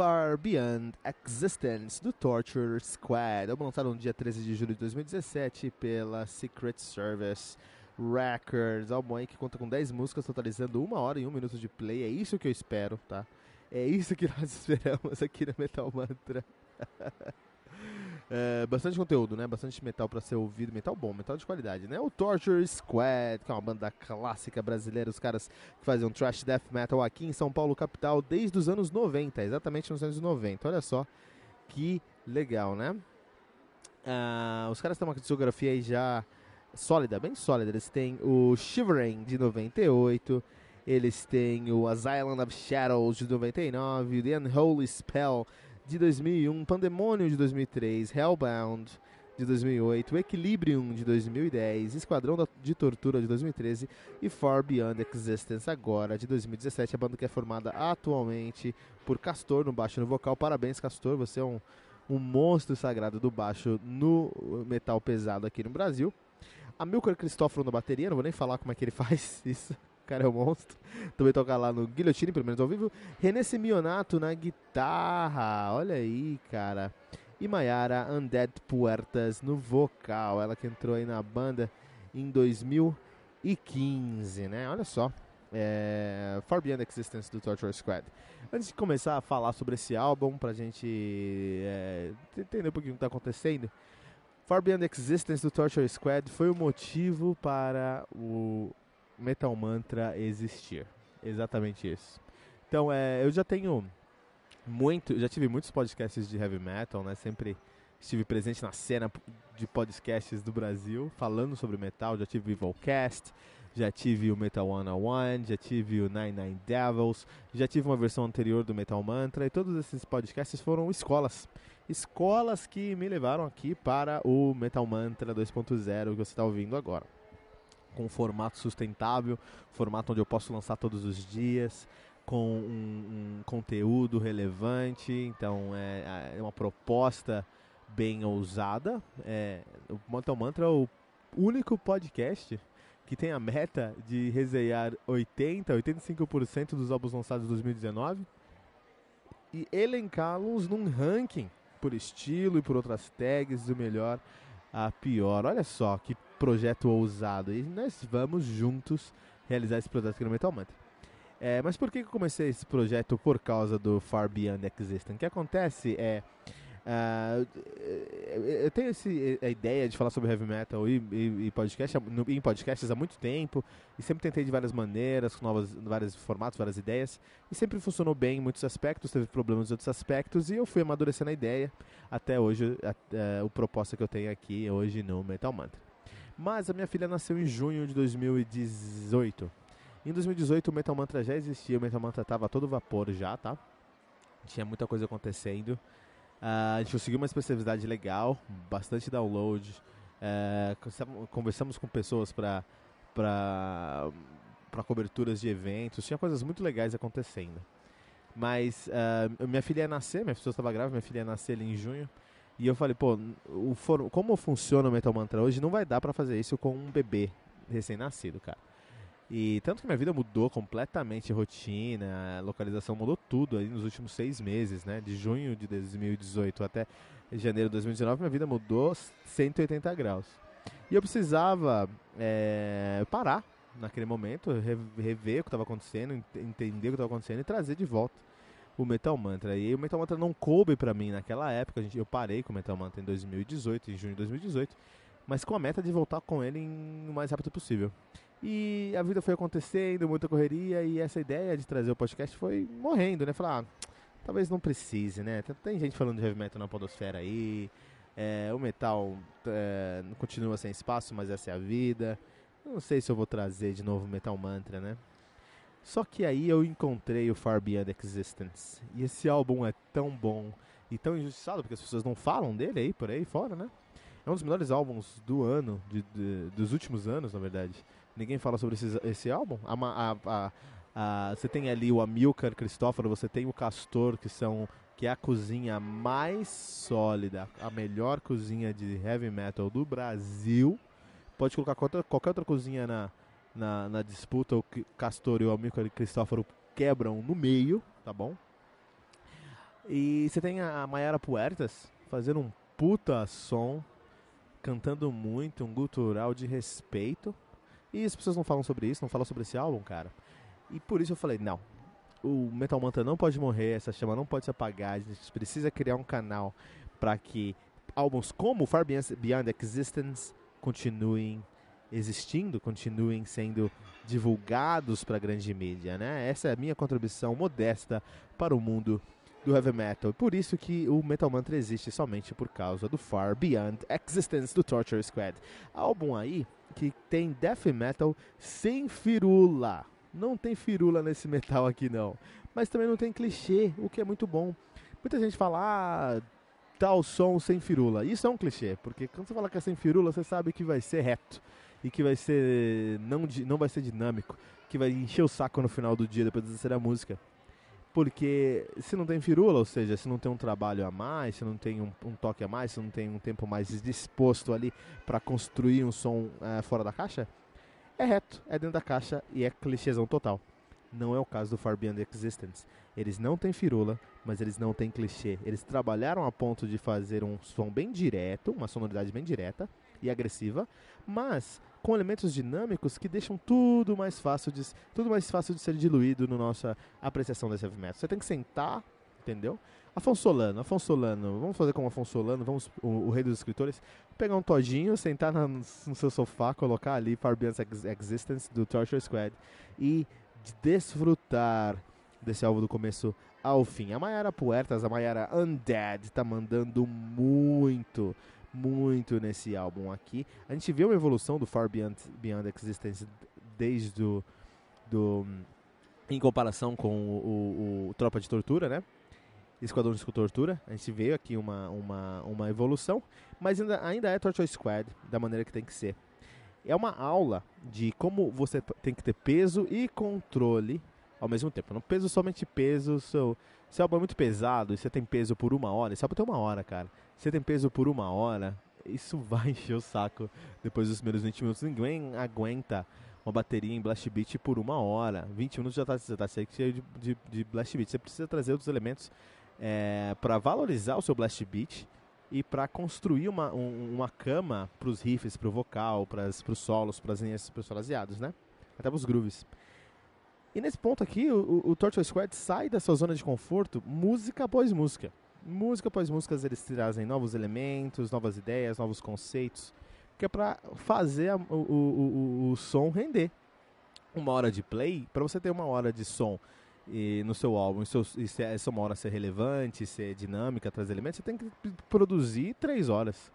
Far Beyond Existence do Torture Squad, álbum lançado no dia 13 de julho de 2017 pela Secret Service Records, álbum aí que conta com 10 músicas, totalizando 1 hora e 1 minuto de play, é isso que eu espero, tá? É isso que nós esperamos aqui no Metal Mantra. É, bastante conteúdo, né? Bastante metal para ser ouvido. Metal bom, metal de qualidade, né? O Torture Squad, que é uma banda clássica brasileira. Os caras que fazem um trash death metal aqui em São Paulo, capital, desde os anos 90. Exatamente nos anos 90. Olha só que legal, né? Ah, os caras têm uma discografia aí já sólida, bem sólida. Eles têm o Shivering de 98. Eles têm o Asylum of Shadows de 99. The Unholy Spell de 2001, Pandemonium de 2003, Hellbound de 2008, Equilibrium de 2010, Esquadrão de Tortura de 2013 e Far Beyond Existence agora de 2017. A banda que é formada atualmente por Castor no baixo no vocal. Parabéns, Castor, você é um, um monstro sagrado do baixo no metal pesado aqui no Brasil. Amilcar Cristóforo na bateria, não vou nem falar como é que ele faz isso cara é um monstro. Também toca lá no Guilhotine, pelo menos ao vivo. René Semionato na guitarra, olha aí, cara. E Mayara Undead Puertas no vocal, ela que entrou aí na banda em 2015, né? Olha só. É, Far Beyond Existence do Torture Squad. Antes de começar a falar sobre esse álbum, pra gente é, entender um pouquinho o que tá acontecendo, Far Beyond Existence do Torture Squad foi o motivo para o Metal Mantra existir. Exatamente isso. Então, é, eu já tenho muito, já tive muitos podcasts de heavy metal, né? Sempre estive presente na cena de podcasts do Brasil, falando sobre metal. Já tive o Evilcast, já tive o Metal 101, já tive o Nine Nine Devils, já tive uma versão anterior do Metal Mantra, e todos esses podcasts foram escolas. Escolas que me levaram aqui para o Metal Mantra 2.0 que você está ouvindo agora com um formato sustentável, formato onde eu posso lançar todos os dias, com um, um conteúdo relevante. Então é, é, uma proposta bem ousada. É, o Mantra Mantra é o único podcast que tem a meta de resenhar 80, 85% dos álbuns lançados em 2019 e elencá-los num ranking por estilo e por outras tags do melhor a pior. Olha só que projeto ousado. E nós vamos juntos realizar esse projeto aqui no Metal Mantra. É, mas por que eu comecei esse projeto por causa do Far Beyond Existence? O que acontece é. Uh, eu tenho esse, a ideia de falar sobre heavy metal e, e, e podcast, em podcasts há muito tempo e sempre tentei de várias maneiras, com novas, vários formatos, várias ideias e sempre funcionou bem em muitos aspectos, teve problemas em outros aspectos e eu fui amadurecendo a ideia até hoje, a, a, o proposta que eu tenho aqui hoje no Metal Mantra. Mas a minha filha nasceu em junho de 2018. Em 2018 o Metal Mantra já existia, o Metal Mantra estava todo vapor já, tá? Tinha muita coisa acontecendo. Uh, a gente conseguiu uma especificidade legal, bastante download. Uh, conversamos com pessoas para para coberturas de eventos, tinha coisas muito legais acontecendo. Mas uh, minha filha ia nascer, minha pessoa estava grávida, minha filha ia nascer ali em junho. E eu falei, pô, o como funciona o Metal Mantra hoje, não vai dar para fazer isso com um bebê recém-nascido, cara. E tanto que minha vida mudou completamente, rotina, localização mudou tudo aí nos últimos seis meses, né? De junho de 2018 até janeiro de 2019, minha vida mudou 180 graus. E eu precisava é, parar naquele momento, rever o que estava acontecendo, entender o que estava acontecendo e trazer de volta o Metal Mantra. E o Metal Mantra não coube para mim naquela época, gente, eu parei com o Metal Mantra em 2018, em junho de 2018, mas com a meta de voltar com ele em, o mais rápido possível. E a vida foi acontecendo, muita correria, e essa ideia de trazer o podcast foi morrendo, né? Falar, ah, talvez não precise, né? Tem gente falando de heavy metal na podosfera aí, é, o metal é, continua sem espaço, mas essa é a vida. Não sei se eu vou trazer de novo Metal Mantra, né? Só que aí eu encontrei o Far Beyond Existence. E esse álbum é tão bom e tão injustiçado, porque as pessoas não falam dele aí, por aí fora, né? É um dos melhores álbuns do ano, de, de, dos últimos anos, na verdade. Ninguém fala sobre esse, esse álbum. A, a, a, você tem ali o Amilcar Cristóforo, você tem o Castor, que são que é a cozinha mais sólida, a melhor cozinha de heavy metal do Brasil. Pode colocar qualquer outra cozinha na, na, na, disputa, o Castor e o Amilcar Cristóforo quebram no meio, tá bom? E você tem a Mayara Puertas fazendo um puta som, cantando muito, um gutural de respeito. E as pessoas não falam sobre isso, não falam sobre esse álbum, cara. E por isso eu falei, não, o Metal Mantra não pode morrer, essa chama não pode se apagar, a gente precisa criar um canal para que álbuns como Far Beyond Existence continuem existindo, continuem sendo divulgados para a grande mídia, né? Essa é a minha contribuição modesta para o mundo do heavy metal. Por isso que o Metal Mantra existe somente por causa do Far Beyond Existence do Torture Squad. Álbum aí que tem death metal sem firula. Não tem firula nesse metal aqui não. Mas também não tem clichê, o que é muito bom. Muita gente fala, ah, tal som sem firula. Isso é um clichê, porque quando você fala que é sem firula, você sabe que vai ser reto. E que vai ser. não, não vai ser dinâmico. Que vai encher o saco no final do dia depois de ser a música. Porque se não tem firula, ou seja, se não tem um trabalho a mais, se não tem um, um toque a mais, se não tem um tempo mais disposto ali para construir um som uh, fora da caixa, é reto, é dentro da caixa e é clichêzão total. Não é o caso do Far Beyond Existence. Eles não têm firula, mas eles não têm clichê. Eles trabalharam a ponto de fazer um som bem direto, uma sonoridade bem direta e agressiva, mas com elementos dinâmicos que deixam tudo mais fácil de, tudo mais fácil de ser diluído na nossa apreciação desse heavy metal. Você tem que sentar, entendeu? Afonso Solano, Afonso Solano, vamos fazer como Afonso Solano, vamos, o, o rei dos escritores, pegar um todinho, sentar na, no seu sofá, colocar ali Far Beyond Existence do Torture Squad e desfrutar desse álbum do começo ao fim. A Mayara Puertas, a Mayara Undead, tá mandando muito muito nesse álbum aqui. A gente vê uma evolução do Far Beyond, Beyond Existence desde o, do, em comparação com o, o, o Tropa de Tortura, né? Esquadrão de Tortura. A gente vê aqui uma, uma, uma evolução, mas ainda, ainda é Torture Squad da maneira que tem que ser. É uma aula de como você tem que ter peso e controle ao mesmo tempo. Não peso somente peso, seu, seu álbum é muito pesado e você tem peso por uma hora, esse álbum tem uma hora, cara. Você tem peso por uma hora, isso vai encher o saco depois dos primeiros 20 minutos. Ninguém aguenta uma bateria em Blast Beat por uma hora. 20 minutos já está tá cheio de, de, de, Blast Beat. Você precisa trazer outros elementos é, para valorizar o seu Blast Beat e para construir uma, um, uma cama para os riffs, para o vocal, para os solos, para as linhas, para os fraseados, né? Até para os grooves. E nesse ponto aqui, o, o Torture Squad sai da sua zona de conforto, música após música música após música eles trazem novos elementos, novas ideias, novos conceitos, que é para fazer a, o, o, o, o, som render. Uma hora de play, para você ter uma hora de som e, no seu álbum, e, e se essa uma hora ser relevante, ser dinâmica, trazer elementos, você tem que produzir três horas.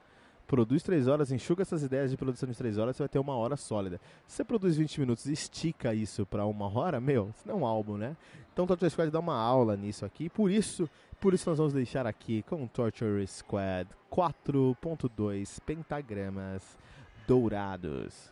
Produz três horas, enxuga essas ideias de produção de três horas, você vai ter uma hora sólida. Se você produz 20 minutos e estica isso para uma hora, meu, isso não é um álbum, né? Então Torture Squad dá uma aula nisso aqui, por isso por isso nós vamos deixar aqui com Torture Squad 4.2 pentagramas dourados.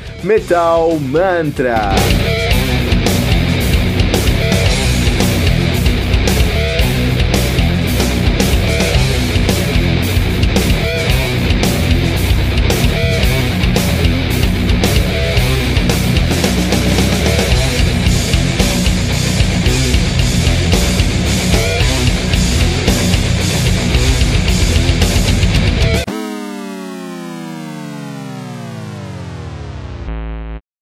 Metal Mantra.